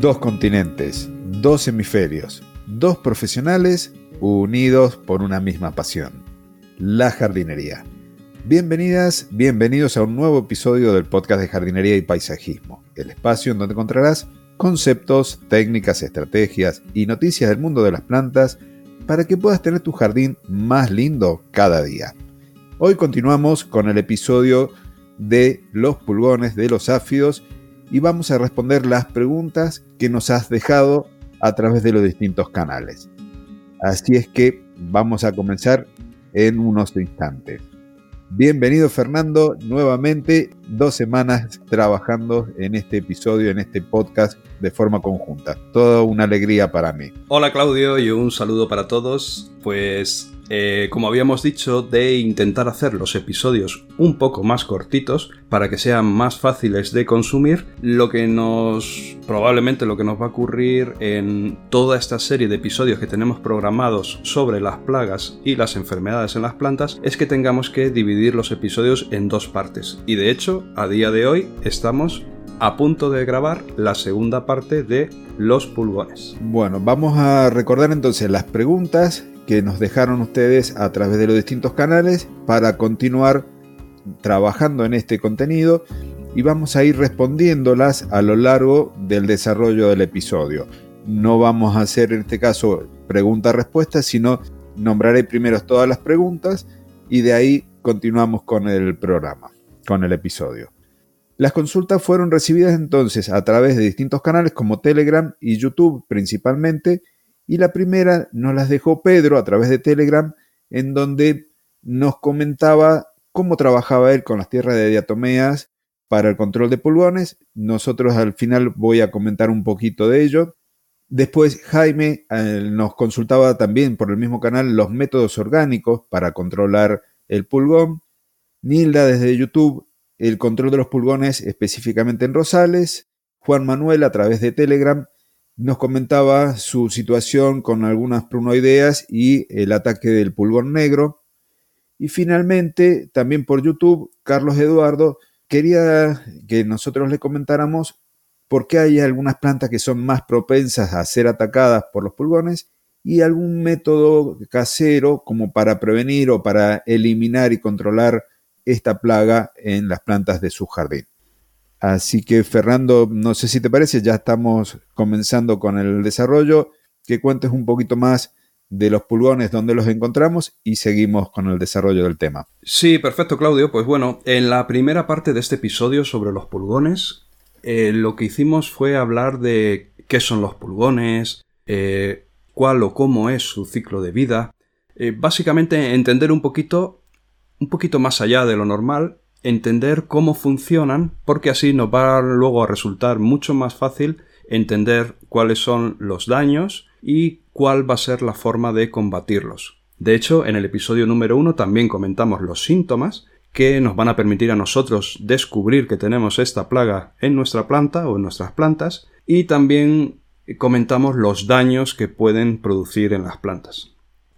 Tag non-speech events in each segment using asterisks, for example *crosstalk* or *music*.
Dos continentes, dos hemisferios, dos profesionales unidos por una misma pasión, la jardinería. Bienvenidas, bienvenidos a un nuevo episodio del podcast de jardinería y paisajismo, el espacio en donde encontrarás conceptos, técnicas, estrategias y noticias del mundo de las plantas para que puedas tener tu jardín más lindo cada día. Hoy continuamos con el episodio de los pulgones, de los áfidos y vamos a responder las preguntas que nos has dejado a través de los distintos canales. Así es que vamos a comenzar en unos instantes. Bienvenido Fernando, nuevamente dos semanas trabajando en este episodio, en este podcast de forma conjunta. Toda una alegría para mí. Hola Claudio y un saludo para todos. Pues eh, como habíamos dicho, de intentar hacer los episodios un poco más cortitos para que sean más fáciles de consumir, lo que nos probablemente lo que nos va a ocurrir en toda esta serie de episodios que tenemos programados sobre las plagas y las enfermedades en las plantas es que tengamos que dividir los episodios en dos partes. Y de hecho, a día de hoy estamos a punto de grabar la segunda parte de los pulgones. Bueno, vamos a recordar entonces las preguntas que nos dejaron ustedes a través de los distintos canales para continuar trabajando en este contenido y vamos a ir respondiéndolas a lo largo del desarrollo del episodio. No vamos a hacer en este caso pregunta-respuesta, sino nombraré primero todas las preguntas y de ahí continuamos con el programa, con el episodio. Las consultas fueron recibidas entonces a través de distintos canales como Telegram y YouTube principalmente y la primera nos las dejó Pedro a través de Telegram, en donde nos comentaba cómo trabajaba él con las tierras de diatomeas para el control de pulgones. Nosotros al final voy a comentar un poquito de ello. Después Jaime eh, nos consultaba también por el mismo canal los métodos orgánicos para controlar el pulgón. Nilda desde YouTube el control de los pulgones específicamente en Rosales. Juan Manuel a través de Telegram nos comentaba su situación con algunas prunoideas y el ataque del pulgón negro. Y finalmente, también por YouTube, Carlos Eduardo quería que nosotros le comentáramos por qué hay algunas plantas que son más propensas a ser atacadas por los pulgones y algún método casero como para prevenir o para eliminar y controlar esta plaga en las plantas de su jardín. Así que Fernando, no sé si te parece, ya estamos comenzando con el desarrollo, que cuentes un poquito más de los pulgones, dónde los encontramos y seguimos con el desarrollo del tema. Sí, perfecto Claudio. Pues bueno, en la primera parte de este episodio sobre los pulgones, eh, lo que hicimos fue hablar de qué son los pulgones, eh, cuál o cómo es su ciclo de vida, eh, básicamente entender un poquito, un poquito más allá de lo normal entender cómo funcionan, porque así nos va luego a resultar mucho más fácil entender cuáles son los daños y cuál va a ser la forma de combatirlos. De hecho, en el episodio número uno también comentamos los síntomas que nos van a permitir a nosotros descubrir que tenemos esta plaga en nuestra planta o en nuestras plantas y también comentamos los daños que pueden producir en las plantas.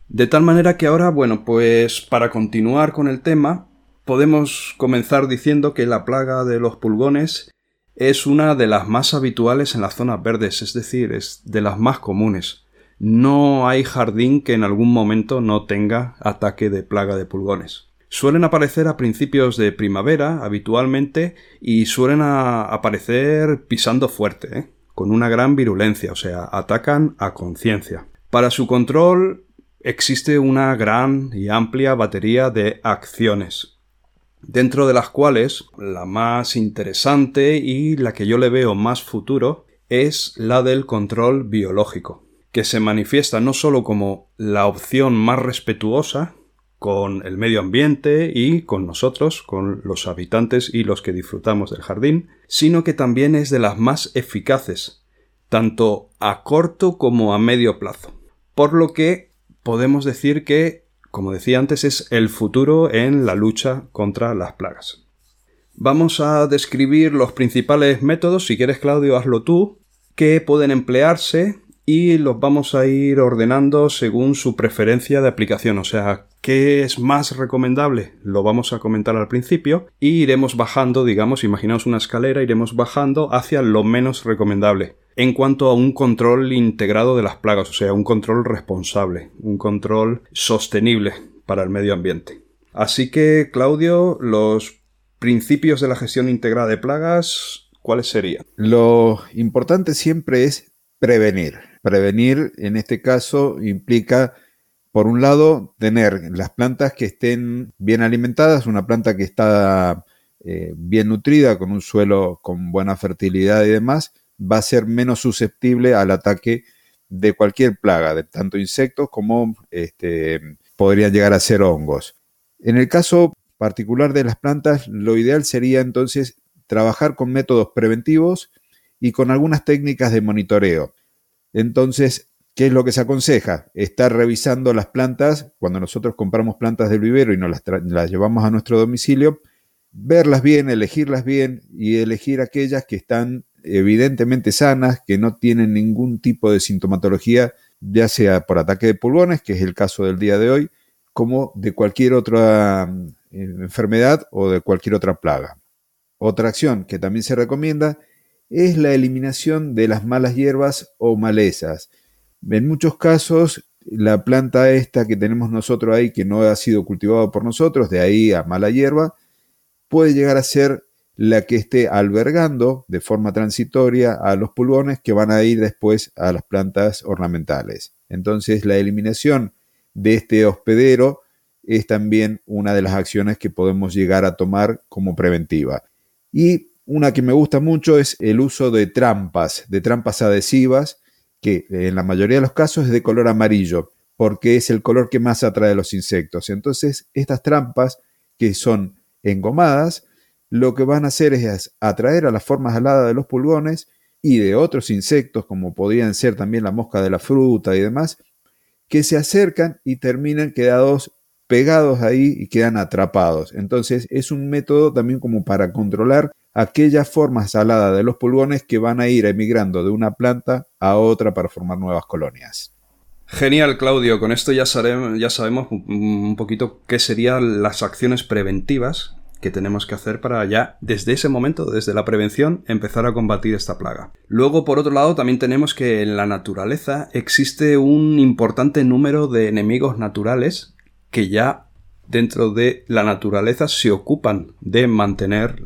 De tal manera que ahora, bueno, pues para continuar con el tema, podemos comenzar diciendo que la plaga de los pulgones es una de las más habituales en las zonas verdes, es decir, es de las más comunes. No hay jardín que en algún momento no tenga ataque de plaga de pulgones. Suelen aparecer a principios de primavera habitualmente y suelen aparecer pisando fuerte, ¿eh? con una gran virulencia, o sea, atacan a conciencia. Para su control existe una gran y amplia batería de acciones dentro de las cuales la más interesante y la que yo le veo más futuro es la del control biológico, que se manifiesta no solo como la opción más respetuosa con el medio ambiente y con nosotros, con los habitantes y los que disfrutamos del jardín, sino que también es de las más eficaces, tanto a corto como a medio plazo. Por lo que podemos decir que como decía antes, es el futuro en la lucha contra las plagas. Vamos a describir los principales métodos, si quieres Claudio, hazlo tú, que pueden emplearse y los vamos a ir ordenando según su preferencia de aplicación, o sea, qué es más recomendable, lo vamos a comentar al principio y iremos bajando, digamos, imaginaos una escalera, iremos bajando hacia lo menos recomendable. En cuanto a un control integrado de las plagas, o sea, un control responsable, un control sostenible para el medio ambiente. Así que, Claudio, los principios de la gestión integrada de plagas, ¿cuáles serían? Lo importante siempre es prevenir. Prevenir, en este caso, implica, por un lado, tener las plantas que estén bien alimentadas, una planta que está eh, bien nutrida, con un suelo con buena fertilidad y demás, va a ser menos susceptible al ataque de cualquier plaga, de tanto insectos como este, podrían llegar a ser hongos. En el caso particular de las plantas, lo ideal sería entonces trabajar con métodos preventivos y con algunas técnicas de monitoreo. Entonces, ¿qué es lo que se aconseja? Estar revisando las plantas, cuando nosotros compramos plantas del vivero y nos las, las llevamos a nuestro domicilio, verlas bien, elegirlas bien y elegir aquellas que están evidentemente sanas, que no tienen ningún tipo de sintomatología, ya sea por ataque de pulgones, que es el caso del día de hoy, como de cualquier otra mm, enfermedad o de cualquier otra plaga. Otra acción que también se recomienda es la eliminación de las malas hierbas o malezas. En muchos casos, la planta esta que tenemos nosotros ahí, que no ha sido cultivada por nosotros, de ahí a mala hierba, puede llegar a ser la que esté albergando de forma transitoria a los pulgones que van a ir después a las plantas ornamentales. Entonces la eliminación de este hospedero es también una de las acciones que podemos llegar a tomar como preventiva. Y una que me gusta mucho es el uso de trampas, de trampas adhesivas, que en la mayoría de los casos es de color amarillo, porque es el color que más atrae a los insectos. Entonces, estas trampas, que son engomadas, lo que van a hacer es atraer a las formas aladas de los pulgones y de otros insectos, como podrían ser también la mosca de la fruta y demás, que se acercan y terminan quedados pegados ahí y quedan atrapados. Entonces es un método también como para controlar aquellas formas aladas de los pulgones que van a ir emigrando de una planta a otra para formar nuevas colonias. Genial, Claudio. Con esto ya, sabemos un poquito qué serían las acciones preventivas que tenemos que hacer para ya, desde ese momento, desde la prevención, empezar a combatir esta plaga. Luego, por otro lado, también tenemos que en la naturaleza existe un importante número de enemigos naturales que ya dentro de la naturaleza se ocupan de mantener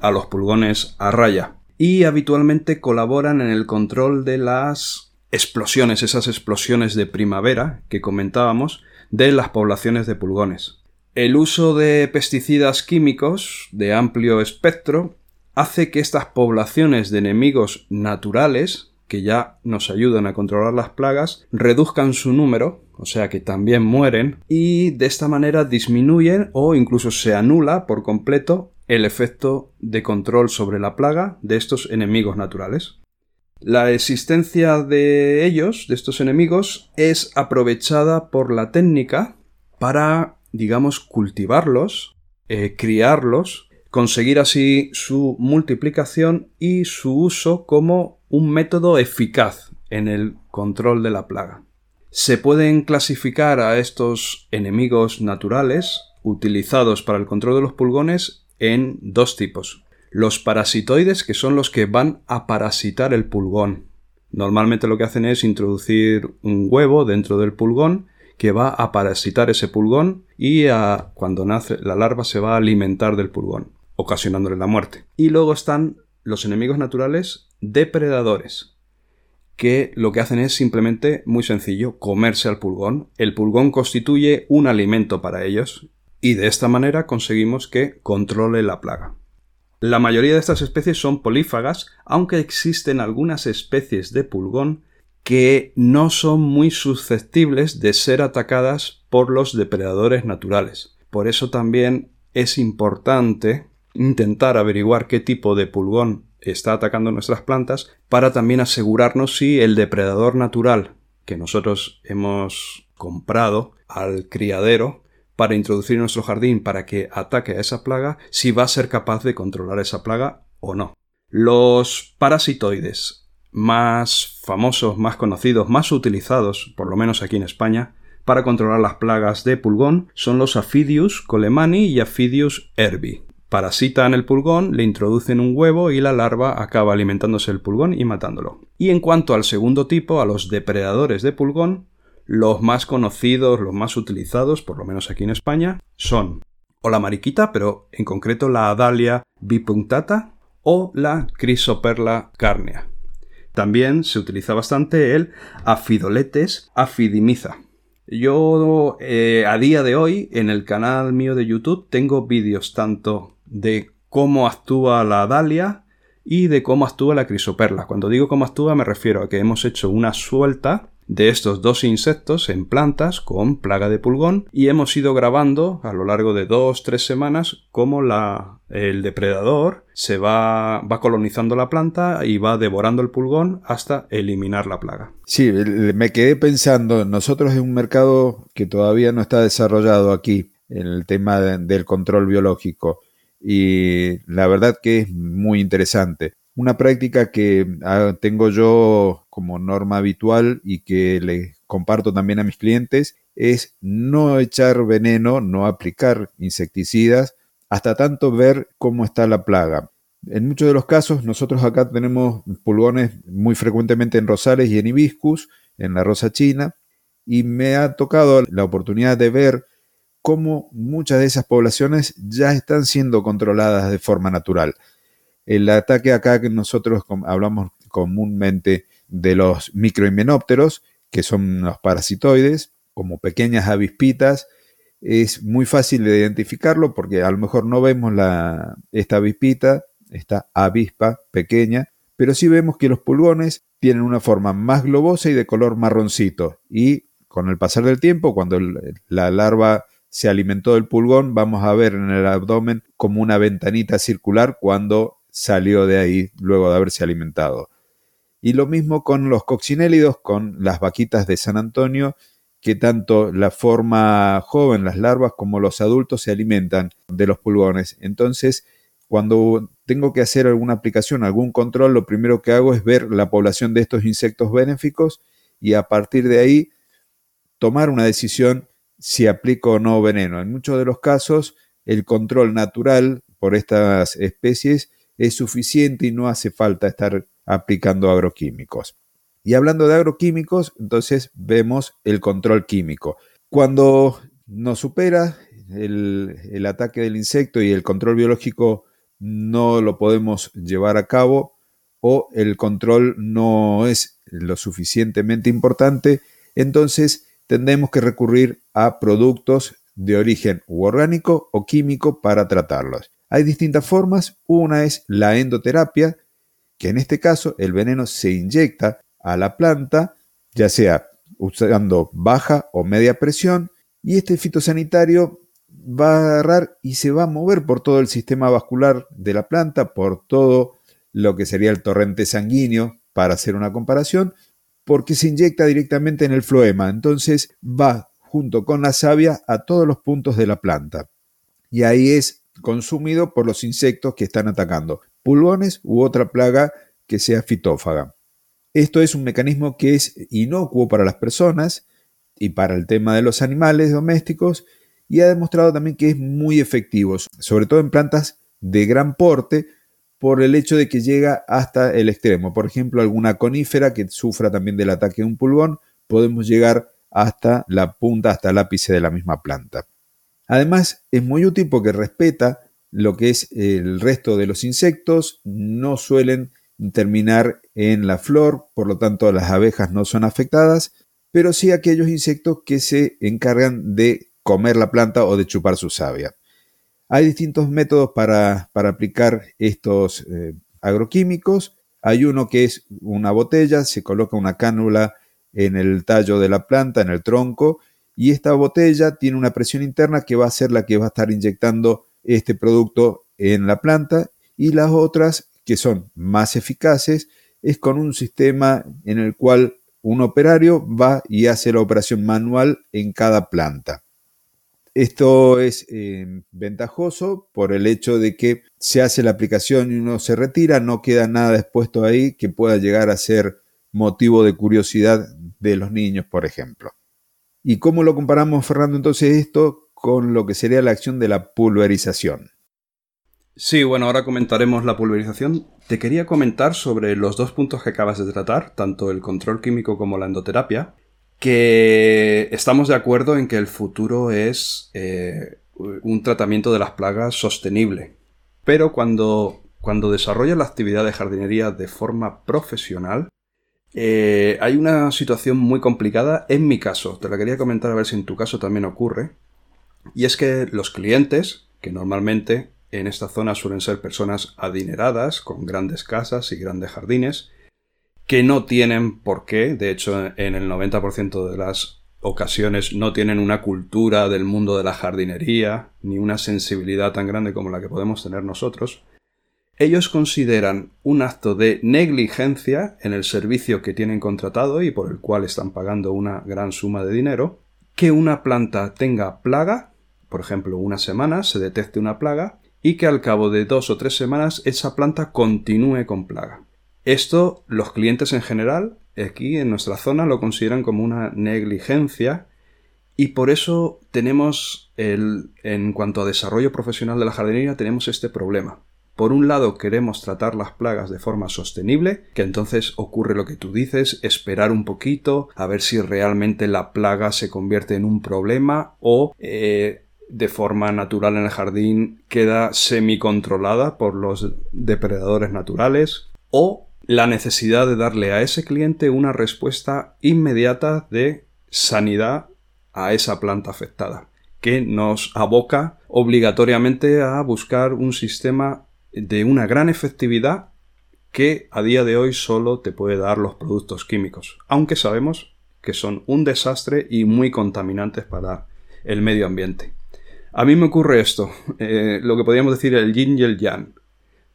a los pulgones a raya y habitualmente colaboran en el control de las explosiones, esas explosiones de primavera que comentábamos, de las poblaciones de pulgones. El uso de pesticidas químicos de amplio espectro hace que estas poblaciones de enemigos naturales, que ya nos ayudan a controlar las plagas, reduzcan su número, o sea que también mueren, y de esta manera disminuyen o incluso se anula por completo el efecto de control sobre la plaga de estos enemigos naturales. La existencia de ellos, de estos enemigos, es aprovechada por la técnica para digamos, cultivarlos, eh, criarlos, conseguir así su multiplicación y su uso como un método eficaz en el control de la plaga. Se pueden clasificar a estos enemigos naturales utilizados para el control de los pulgones en dos tipos. Los parasitoides, que son los que van a parasitar el pulgón. Normalmente lo que hacen es introducir un huevo dentro del pulgón que va a parasitar ese pulgón y a, cuando nace la larva se va a alimentar del pulgón, ocasionándole la muerte. Y luego están los enemigos naturales depredadores, que lo que hacen es simplemente muy sencillo, comerse al pulgón. El pulgón constituye un alimento para ellos y de esta manera conseguimos que controle la plaga. La mayoría de estas especies son polífagas, aunque existen algunas especies de pulgón que no son muy susceptibles de ser atacadas por los depredadores naturales. Por eso también es importante intentar averiguar qué tipo de pulgón está atacando nuestras plantas para también asegurarnos si el depredador natural que nosotros hemos comprado al criadero para introducir en nuestro jardín para que ataque a esa plaga, si va a ser capaz de controlar esa plaga o no. Los parasitoides más famosos, más conocidos, más utilizados, por lo menos aquí en España, para controlar las plagas de pulgón son los Aphidius colemani y Aphidius herbi. parasitan el pulgón, le introducen un huevo y la larva acaba alimentándose el pulgón y matándolo. Y en cuanto al segundo tipo, a los depredadores de pulgón, los más conocidos, los más utilizados, por lo menos aquí en España, son o la mariquita, pero en concreto la Adalia bipunctata, o la Chrysoperla carnea. También se utiliza bastante el Afidoletes afidimiza. Yo eh, a día de hoy en el canal mío de YouTube tengo vídeos tanto de cómo actúa la Dalia y de cómo actúa la crisoperla. Cuando digo cómo actúa me refiero a que hemos hecho una suelta de estos dos insectos en plantas con plaga de pulgón y hemos ido grabando a lo largo de dos tres semanas cómo la, el depredador se va, va colonizando la planta y va devorando el pulgón hasta eliminar la plaga. Sí, me quedé pensando, nosotros en un mercado que todavía no está desarrollado aquí en el tema del control biológico y la verdad que es muy interesante. Una práctica que ah, tengo yo como norma habitual y que le comparto también a mis clientes es no echar veneno, no aplicar insecticidas hasta tanto ver cómo está la plaga. En muchos de los casos nosotros acá tenemos pulgones muy frecuentemente en rosales y en hibiscus, en la rosa china, y me ha tocado la oportunidad de ver cómo muchas de esas poblaciones ya están siendo controladas de forma natural. El ataque acá que nosotros hablamos comúnmente de los microhimenópteros, que son los parasitoides, como pequeñas avispitas, es muy fácil de identificarlo porque a lo mejor no vemos la, esta avispita, esta avispa pequeña, pero sí vemos que los pulgones tienen una forma más globosa y de color marroncito. Y con el pasar del tiempo, cuando la larva se alimentó del pulgón, vamos a ver en el abdomen como una ventanita circular cuando salió de ahí luego de haberse alimentado. Y lo mismo con los coccinélidos, con las vaquitas de San Antonio, que tanto la forma joven, las larvas, como los adultos se alimentan de los pulgones. Entonces, cuando tengo que hacer alguna aplicación, algún control, lo primero que hago es ver la población de estos insectos benéficos y a partir de ahí tomar una decisión si aplico o no veneno. En muchos de los casos, el control natural por estas especies es suficiente y no hace falta estar aplicando agroquímicos. Y hablando de agroquímicos, entonces vemos el control químico. Cuando nos supera el, ataque del insecto y el control biológico no lo podemos llevar a cabo o el control no es lo suficientemente importante, entonces tendremos que recurrir a productos de origen orgánico o químico para tratarlos. Hay distintas formas. Una es la endoterapia, que en este caso el veneno se inyecta a la planta, ya sea usando baja o media presión, y este fitosanitario va a agarrar y se va a mover por todo el sistema vascular de la planta, por todo lo que sería el torrente sanguíneo, para hacer una comparación, porque se inyecta directamente en el floema, entonces va junto con la savia a todos los puntos de la planta. Y ahí es consumido por los insectos que están atacando, pulgones u otra plaga que sea fitófaga. Esto es un mecanismo que es inocuo para las personas y para el tema de los animales domésticos y ha demostrado también que es muy efectivo, sobre todo en plantas de gran porte, por el hecho de que llega hasta el extremo. Por ejemplo, alguna conífera que sufra también del ataque de un pulgón, podemos llegar hasta la punta, hasta el ápice de la misma planta. Además, es muy útil porque respeta lo que es el resto de los insectos, no suelen terminar en la flor, por lo tanto las abejas no son afectadas, pero sí aquellos insectos que se encargan de comer la planta o de chupar su savia. Hay distintos métodos para, aplicar estos eh, agroquímicos. Hay uno que es una botella, se coloca una cánula en el tallo de la planta, en el tronco, y esta botella tiene una presión interna que va a ser la que va a estar inyectando este producto en la planta y las otras que son más eficaces es con un sistema en el cual un operario va y hace la operación manual en cada planta. Esto es eh, ventajoso por el hecho de que se hace la aplicación y uno se retira, no queda nada expuesto ahí que pueda llegar a ser motivo de curiosidad de los niños, por ejemplo. ¿Y cómo lo comparamos, Fernando, entonces esto con lo que sería la acción de la pulverización? Sí, bueno, ahora comentaremos la pulverización. Te quería comentar sobre los dos puntos que acabas de tratar, tanto el control químico como la endoterapia, que estamos de acuerdo en que el futuro es eh, un tratamiento de las plagas sostenible. Pero cuando, cuando desarrollas la actividad de jardinería de forma profesional, eh, hay una situación muy complicada en mi caso. Te la quería comentar a ver si en tu caso también ocurre. Y es que los clientes, que normalmente en esta zona suelen ser personas adineradas, con grandes casas y grandes jardines, que no tienen por qué, de hecho en el 90% de las ocasiones no tienen una cultura del mundo de la jardinería, ni una sensibilidad tan grande como la que podemos tener nosotros, ellos consideran un acto de negligencia en el servicio que tienen contratado y por el cual están pagando una gran suma de dinero, que una planta tenga plaga, por ejemplo, una semana se detecte una plaga, y que al cabo de dos o tres semanas esa planta continúe con plaga. Esto los clientes en general aquí en nuestra zona lo consideran como una negligencia y por eso tenemos el, en cuanto a desarrollo profesional de la jardinería tenemos este problema. Por un lado queremos tratar las plagas de forma sostenible, que entonces ocurre lo que tú dices, esperar un poquito, a ver si realmente la plaga se convierte en un problema o eh, de forma natural en el jardín queda semi-controlada por los depredadores naturales o la necesidad de darle a ese cliente una respuesta inmediata de sanidad a esa planta afectada, que nos aboca obligatoriamente a buscar un sistema de una gran efectividad que a día de hoy solo te puede dar los productos químicos, aunque sabemos que son un desastre y muy contaminantes para el medio ambiente. A mí me ocurre esto, *laughs* eh, lo que podríamos decir el yin y el yang.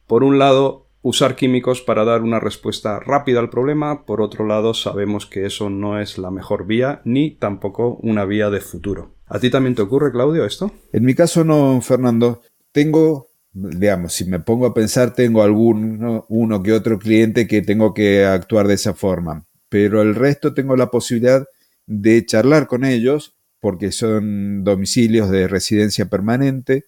Por un lado, usar químicos para dar una respuesta rápida al problema, por otro lado, sabemos que eso no es la mejor vía ni tampoco una vía de futuro. ¿A ti también te ocurre, Claudio, esto? En mi caso no, Fernando. Tengo, digamos, si me pongo a pensar, tengo algún uno que otro cliente que tengo que actuar de esa forma, pero el resto tengo la posibilidad de charlar con ellos porque son domicilios de residencia permanente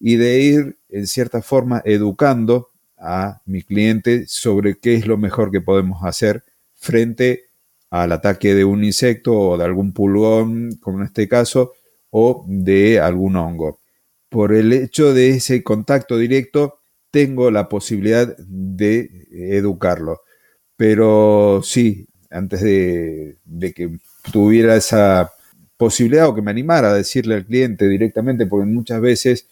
y de ir en cierta forma educando a mi cliente sobre qué es lo mejor que podemos hacer frente al ataque de un insecto o de algún pulgón, como en este caso, o de algún hongo. Por el hecho de ese contacto directo, tengo la posibilidad de educarlo. Pero sí, antes de, que tuviera esa posibilidad o que me animara a decirle al cliente directamente, porque muchas veces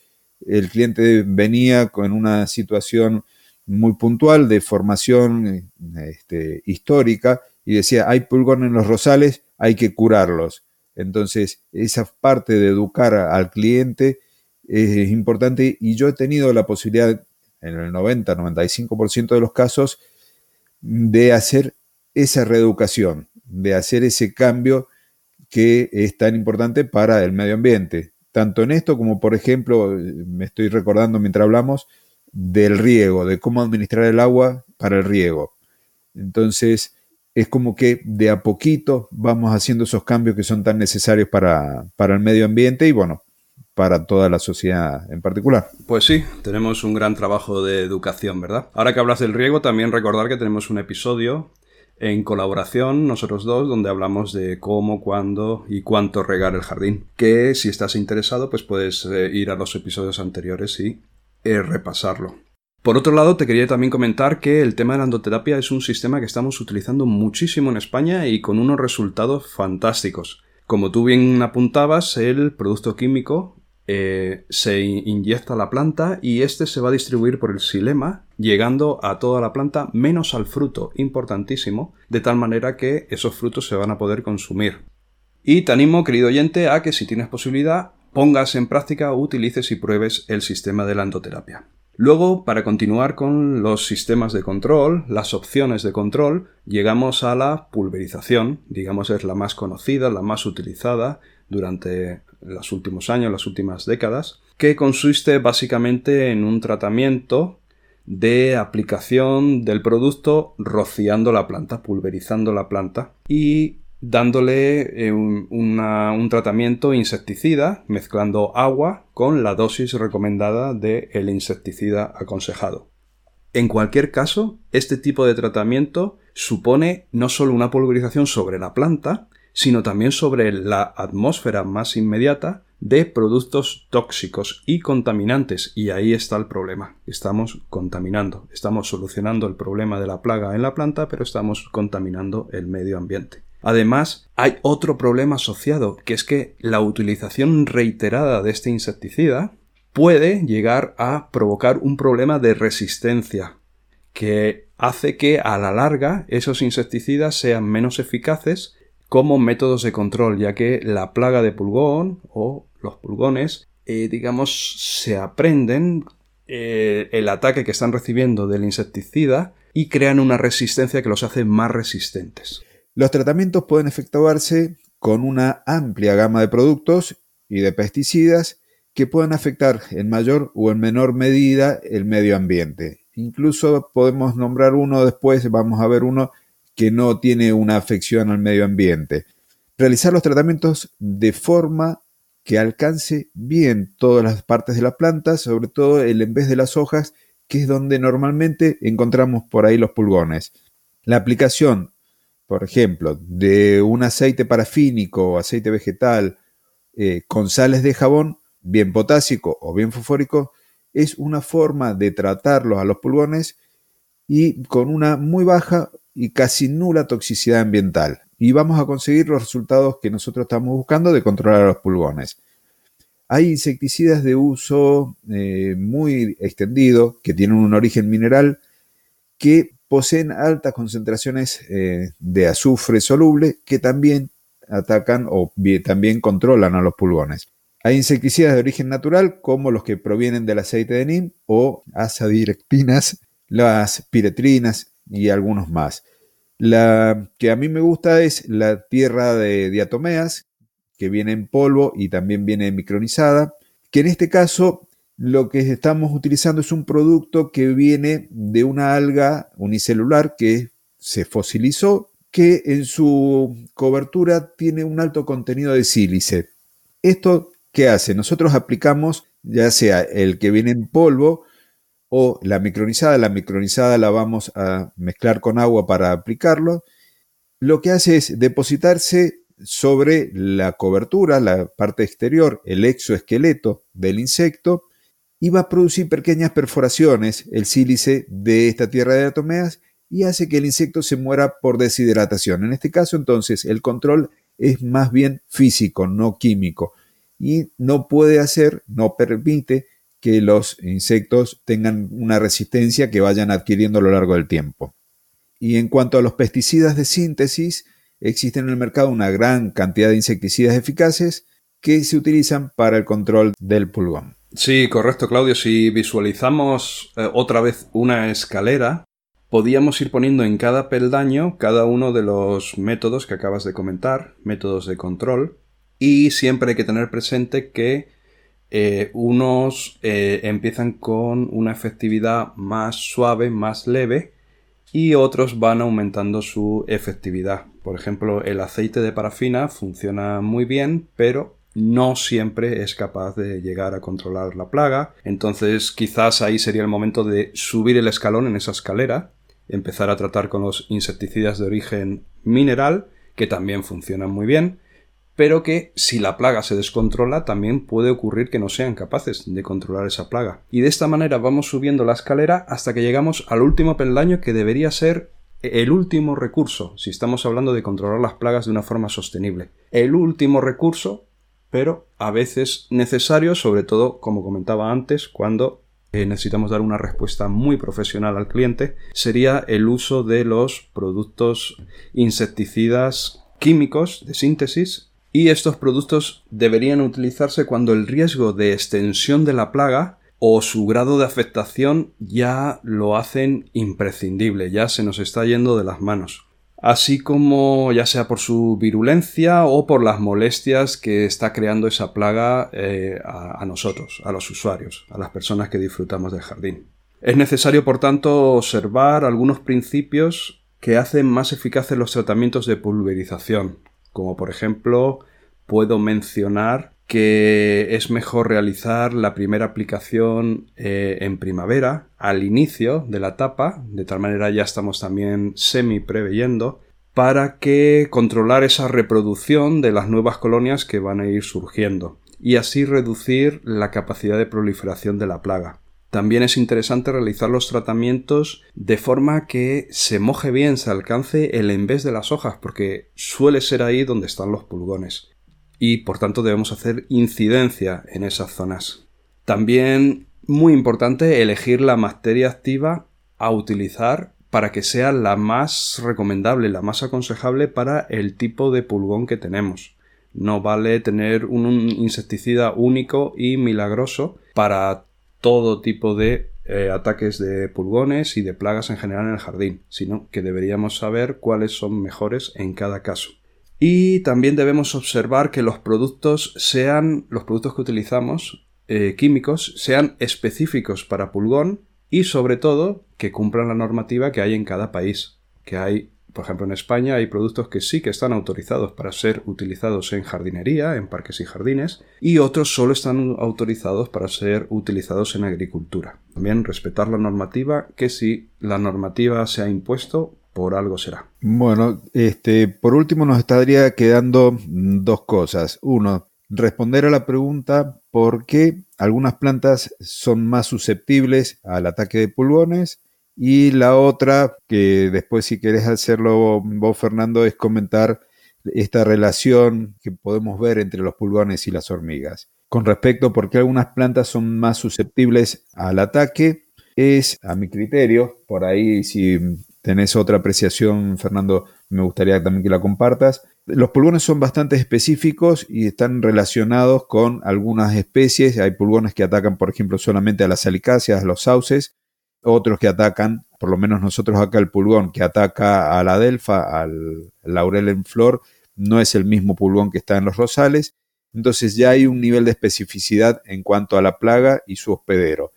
el cliente venía con una situación muy puntual de formación este, histórica y decía, hay pulgón en los rosales, hay que curarlos. Entonces, esa parte de educar al cliente es importante y yo he tenido la posibilidad en el 90-95% de los casos de hacer esa reeducación, de hacer ese cambio que es tan importante para el medio ambiente. Tanto en esto como, por ejemplo, me estoy recordando mientras hablamos del riego, de cómo administrar el agua para el riego. Entonces, es como que de a poquito vamos haciendo esos cambios que son tan necesarios para, para el medio ambiente y, bueno, para toda la sociedad en particular. Pues sí, tenemos un gran trabajo de educación, ¿verdad? Ahora que hablas del riego, también recordar que tenemos un episodio en colaboración nosotros dos donde hablamos de cómo, cuándo y cuánto regar el jardín. Que si estás interesado pues puedes eh, ir a los episodios anteriores y eh, repasarlo. Por otro lado, te quería también comentar que el tema de la endoterapia es un sistema que estamos utilizando muchísimo en España y con unos resultados fantásticos. Como tú bien apuntabas, el producto químico eh, se inyecta la planta y este se va a distribuir por el xilema, llegando a toda la planta menos al fruto, importantísimo, de tal manera que esos frutos se van a poder consumir. Y te animo, querido oyente, a que si tienes posibilidad, pongas en práctica utilices y pruebes el sistema de la endoterapia. Luego, para continuar con los sistemas de control, las opciones de control, llegamos a la pulverización, digamos es la más conocida, la más utilizada durante los últimos años, las últimas décadas, que consiste básicamente en un tratamiento de aplicación del producto rociando la planta, pulverizando la planta y dándole eh, un, tratamiento insecticida, mezclando agua con la dosis recomendada del insecticida aconsejado. En cualquier caso, este tipo de tratamiento supone no solo una pulverización sobre la planta, sino también sobre la atmósfera más inmediata de productos tóxicos y contaminantes. Y ahí está el problema. Estamos contaminando. Estamos solucionando el problema de la plaga en la planta, pero estamos contaminando el medio ambiente. Además, hay otro problema asociado, que es que la utilización reiterada de este insecticida puede llegar a provocar un problema de resistencia que hace que a la larga esos insecticidas sean menos eficaces como métodos de control, ya que la plaga de pulgón o los pulgones, eh, digamos, se aprenden eh, el ataque que están recibiendo del insecticida y crean una resistencia que los hace más resistentes. Los tratamientos pueden efectuarse con una amplia gama de productos y de pesticidas que pueden afectar en mayor o en menor medida el medio ambiente. Incluso podemos nombrar uno después, vamos a ver uno que no tiene una afección al medio ambiente. Realizar los tratamientos de forma que alcance bien todas las partes de la planta, sobre todo el en vez de las hojas, que es donde normalmente encontramos por ahí los pulgones. La aplicación, por ejemplo, de un aceite parafínico o aceite vegetal eh, con sales de jabón bien potásico o bien fosfórico, es una forma de tratarlos a los pulgones y con una muy baja y casi nula toxicidad ambiental. Y vamos a conseguir los resultados que nosotros estamos buscando de controlar los pulgones. Hay insecticidas de uso eh, muy extendido que tienen un origen mineral que poseen altas concentraciones eh, de azufre soluble que también atacan o también controlan a los pulgones. Hay insecticidas de origen natural, como los que provienen del aceite de NIM o azadiractinas, las piretrinas y algunos más. La que a mí me gusta es la tierra de diatomeas, que viene en polvo y también viene micronizada, que en este caso lo que estamos utilizando es un producto que viene de una alga unicelular que se fosilizó, que en su cobertura tiene un alto contenido de sílice. Esto ¿Qué hace? Nosotros aplicamos ya sea el que viene en polvo o la micronizada. La micronizada la vamos a mezclar con agua para aplicarlo. Lo que hace es depositarse sobre la cobertura, la parte exterior, el exoesqueleto del insecto y va a producir pequeñas perforaciones, el sílice de esta tierra de atomeas y hace que el insecto se muera por deshidratación. En este caso, entonces, el control es más bien físico, no químico y no puede hacer, no permite que los insectos tengan una resistencia que vayan adquiriendo a lo largo del tiempo. Y en cuanto a los pesticidas de síntesis, existen en el mercado una gran cantidad de insecticidas eficaces que se utilizan para el control del pulgón. Sí, correcto, Claudio. Si visualizamos eh, otra vez una escalera, podíamos ir poniendo en cada peldaño cada uno de los métodos que acabas de comentar, métodos de control, y siempre hay que tener presente que eh, unos eh, empiezan con una efectividad más suave, más leve, y otros van aumentando su efectividad. Por ejemplo, el aceite de parafina funciona muy bien, pero no siempre es capaz de llegar a controlar la plaga. Entonces, quizás ahí sería el momento de subir el escalón en esa escalera, empezar a tratar con los insecticidas de origen mineral, que también funcionan muy bien, pero que si la plaga se descontrola también puede ocurrir que no sean capaces de controlar esa plaga. Y de esta manera vamos subiendo la escalera hasta que llegamos al último peldaño que debería ser el último recurso, si estamos hablando de controlar las plagas de una forma sostenible. El último recurso, pero a veces necesario, sobre todo, como comentaba antes, cuando eh, necesitamos dar una respuesta muy profesional al cliente, sería el uso de los productos insecticidas químicos de síntesis y estos productos deberían utilizarse cuando el riesgo de extensión de la plaga o su grado de afectación ya lo hacen imprescindible, ya se nos está yendo de las manos. Así como ya sea por su virulencia o por las molestias que está creando esa plaga eh, a, a nosotros, a los usuarios, a las personas que disfrutamos del jardín. Es necesario, por tanto, observar algunos principios que hacen más eficaces los tratamientos de pulverización, como por ejemplo puedo mencionar que es mejor realizar la primera aplicación eh, en primavera, al inicio de la etapa, de tal manera ya estamos también semi preveyendo, para que controlar esa reproducción de las nuevas colonias que van a ir surgiendo y así reducir la capacidad de proliferación de la plaga. También es interesante realizar los tratamientos de forma que se moje bien, se alcance el envés de las hojas, porque suele ser ahí donde están los pulgones y por tanto debemos hacer incidencia en esas zonas. También muy importante elegir la materia activa a utilizar para que sea la más recomendable, la más aconsejable para el tipo de pulgón que tenemos. No vale tener un insecticida único y milagroso para todo tipo de eh, ataques de pulgones y de plagas en general en el jardín, sino que deberíamos saber cuáles son mejores en cada caso. Y también debemos observar que los productos sean, los productos que utilizamos, eh, químicos, sean específicos para pulgón y sobre todo que cumplan la normativa que hay en cada país. Que hay, por ejemplo, en España hay productos que sí que están autorizados para ser utilizados en jardinería, en parques y jardines, y otros solo están autorizados para ser utilizados en agricultura. También respetar la normativa, que si la normativa se ha impuesto, por algo será. Bueno, este, por último nos estaría quedando dos cosas. Uno, responder a la pregunta por qué algunas plantas son más susceptibles al ataque de pulgones y la otra, que después si querés hacerlo vos Fernando, es comentar esta relación que podemos ver entre los pulgones y las hormigas. Con respecto a por qué algunas plantas son más susceptibles al ataque, es a mi criterio, por ahí si tenés otra apreciación, Fernando, me gustaría también que la compartas. Los pulgones son bastante específicos y están relacionados con algunas especies. Hay pulgones que atacan, por ejemplo, solamente a las salicáceas, a los sauces, otros que atacan, por lo menos nosotros acá el pulgón que ataca a la delfa, al laurel en flor, no es el mismo pulgón que está en los rosales. Entonces ya hay un nivel de especificidad en cuanto a la plaga y su hospedero.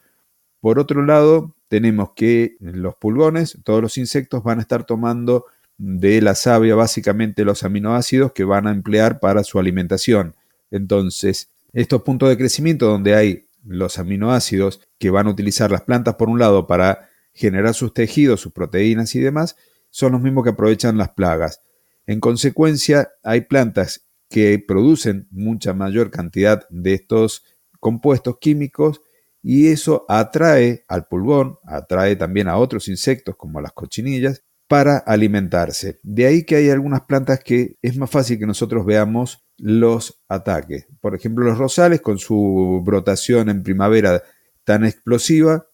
Por otro lado, tenemos que los pulgones, todos los insectos van a estar tomando de la savia básicamente los aminoácidos que van a emplear para su alimentación. Entonces, estos puntos de crecimiento donde hay los aminoácidos que van a utilizar las plantas por un lado para generar sus tejidos, sus proteínas y demás, son los mismos que aprovechan las plagas. En consecuencia, hay plantas que producen mucha mayor cantidad de estos compuestos químicos y eso atrae al pulgón, atrae también a otros insectos como las cochinillas para alimentarse. De ahí que hay algunas plantas que es más fácil que nosotros veamos los ataques. Por ejemplo, los rosales con su brotación en primavera tan explosiva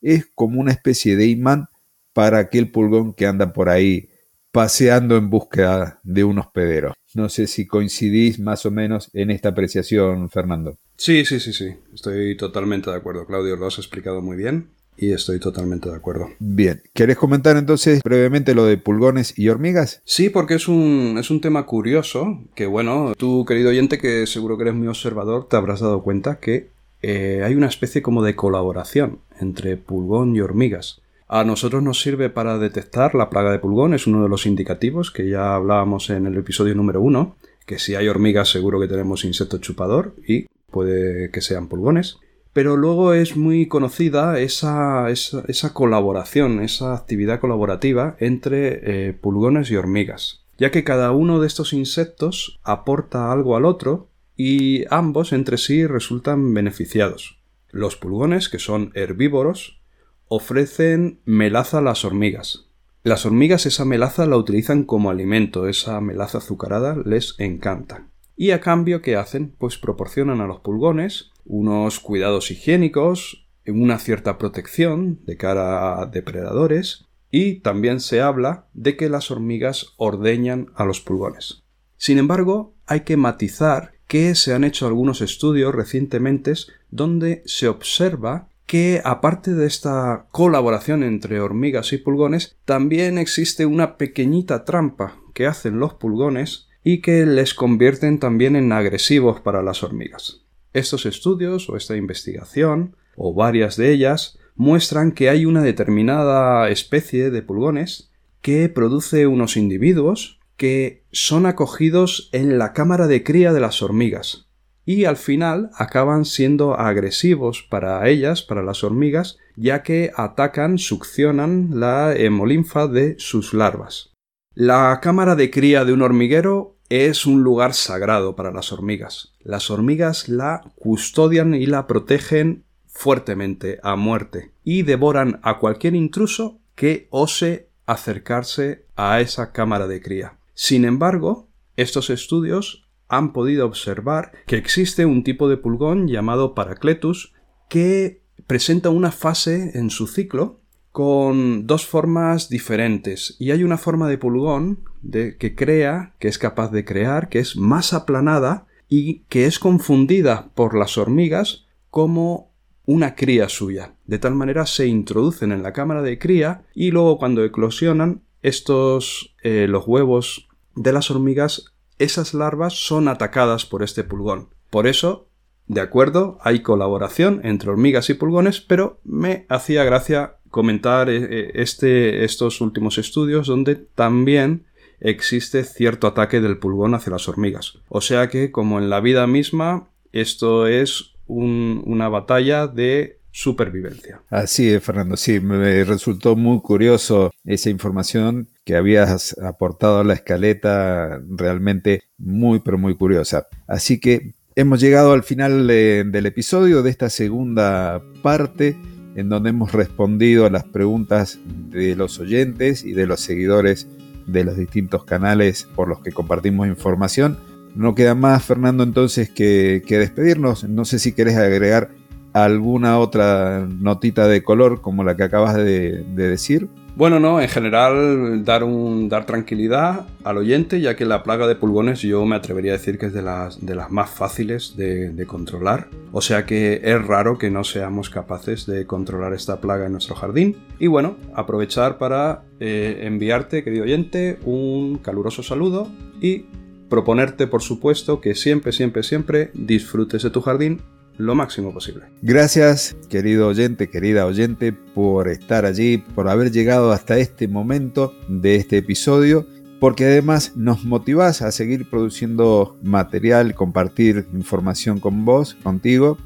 es como una especie de imán para aquel pulgón que anda por ahí paseando en búsqueda de un hospedero. No sé si coincidís más o menos en esta apreciación, Fernando. Sí, sí, sí, sí. Estoy totalmente de acuerdo, Claudio. Lo has explicado muy bien y estoy totalmente de acuerdo. Bien, ¿querés comentar entonces brevemente lo de pulgones y hormigas? Sí, porque es un, es un tema curioso, que bueno, tú querido oyente que seguro que eres muy observador, te habrás dado cuenta que eh, hay una especie como de colaboración entre pulgón y hormigas. A nosotros nos sirve para detectar la plaga de pulgón, es uno de los indicativos que ya hablábamos en el episodio número uno, que si hay hormigas seguro que tenemos insecto chupador y puede que sean pulgones. Pero luego es muy conocida esa, esa, colaboración, esa actividad colaborativa entre eh, pulgones y hormigas, ya que cada uno de estos insectos aporta algo al otro y ambos entre sí resultan beneficiados. Los pulgones, que son herbívoros, ofrecen melaza a las hormigas. Las hormigas esa melaza la utilizan como alimento, esa melaza azucarada les encanta. Y a cambio, ¿qué hacen? Pues proporcionan a los pulgones unos cuidados higiénicos, una cierta protección de cara a depredadores, y también se habla de que las hormigas ordeñan a los pulgones. Sin embargo, hay que matizar que se han hecho algunos estudios recientemente donde se observa que aparte de esta colaboración entre hormigas y pulgones, también existe una pequeñita trampa que hacen los pulgones y que les convierten también en agresivos para las hormigas. Estos estudios o esta investigación, o varias de ellas, muestran que hay una determinada especie de pulgones que produce unos individuos que son acogidos en la cámara de cría de las hormigas y al final acaban siendo agresivos para ellas, para las hormigas, ya que atacan, succionan la hemolinfa de sus larvas. La cámara de cría de un hormiguero es un lugar sagrado para las hormigas. Las hormigas la custodian y la protegen fuertemente a muerte y devoran a cualquier intruso que ose acercarse a esa cámara de cría. Sin embargo, estos estudios han podido observar que existe un tipo de pulgón llamado Paracletus que presenta una fase en su ciclo con dos formas diferentes y hay una forma de pulgón de, que crea, que es capaz de crear, que es más aplanada y que es confundida por las hormigas como una cría suya. De tal manera se introducen en la cámara de cría y luego cuando eclosionan estos eh, los huevos de las hormigas esas larvas son atacadas por este pulgón. Por eso, de acuerdo, hay colaboración entre hormigas y pulgones, pero me hacía gracia comentar eh, eh, este, estos últimos estudios donde también existe cierto ataque del pulgón hacia las hormigas. O sea que, como en la vida misma, esto es una batalla de supervivencia. Así es, Fernando. Sí, me resultó muy curioso esa información que habías aportado a la escaleta, realmente muy, pero muy curiosa. Así que hemos llegado al final del episodio de esta segunda parte en donde hemos respondido a las preguntas de los oyentes y de los seguidores de los distintos canales por los que compartimos información. No queda más, Fernando, entonces que, que despedirnos. No sé si querés agregar alguna otra notita de color como la que acabas de, decir? Bueno, no, en general dar, un, dar tranquilidad al oyente, ya que la plaga de pulgones yo me atrevería a decir que es de las, de las más fáciles de, controlar. O sea que es raro que no seamos capaces de controlar esta plaga en nuestro jardín. Y bueno, aprovechar para eh, enviarte, querido oyente, un caluroso saludo y proponerte, por supuesto, que siempre, siempre, siempre disfrutes de tu jardín lo máximo posible. Gracias, querido oyente, querida oyente, por estar allí, por haber llegado hasta este momento de este episodio, porque además nos motivás a seguir produciendo material, compartir información con vos, contigo,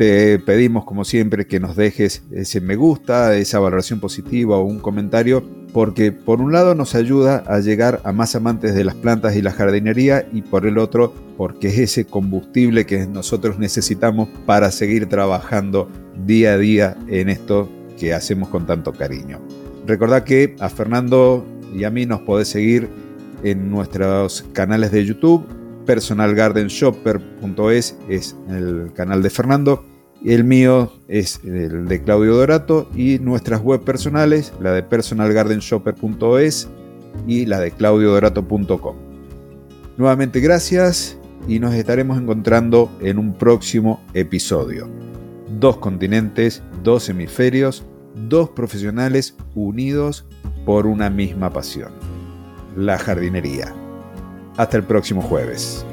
te pedimos como siempre que nos dejes ese me gusta, esa valoración positiva o un comentario, porque por un lado nos ayuda a llegar a más amantes de las plantas y la jardinería y por el otro porque es ese combustible que nosotros necesitamos para seguir trabajando día a día en esto que hacemos con tanto cariño. Recordad que a Fernando y a mí nos podés seguir en nuestros canales de YouTube, personalgardenshopper.es es el canal de Fernando el mío es el de Claudio Dorato y nuestras web personales, la de personalgardenshopper.es y la de claudiodorato.com. Nuevamente gracias y nos estaremos encontrando en un próximo episodio. Dos continentes, dos hemisferios, dos profesionales unidos por una misma pasión, la jardinería. Hasta el próximo jueves.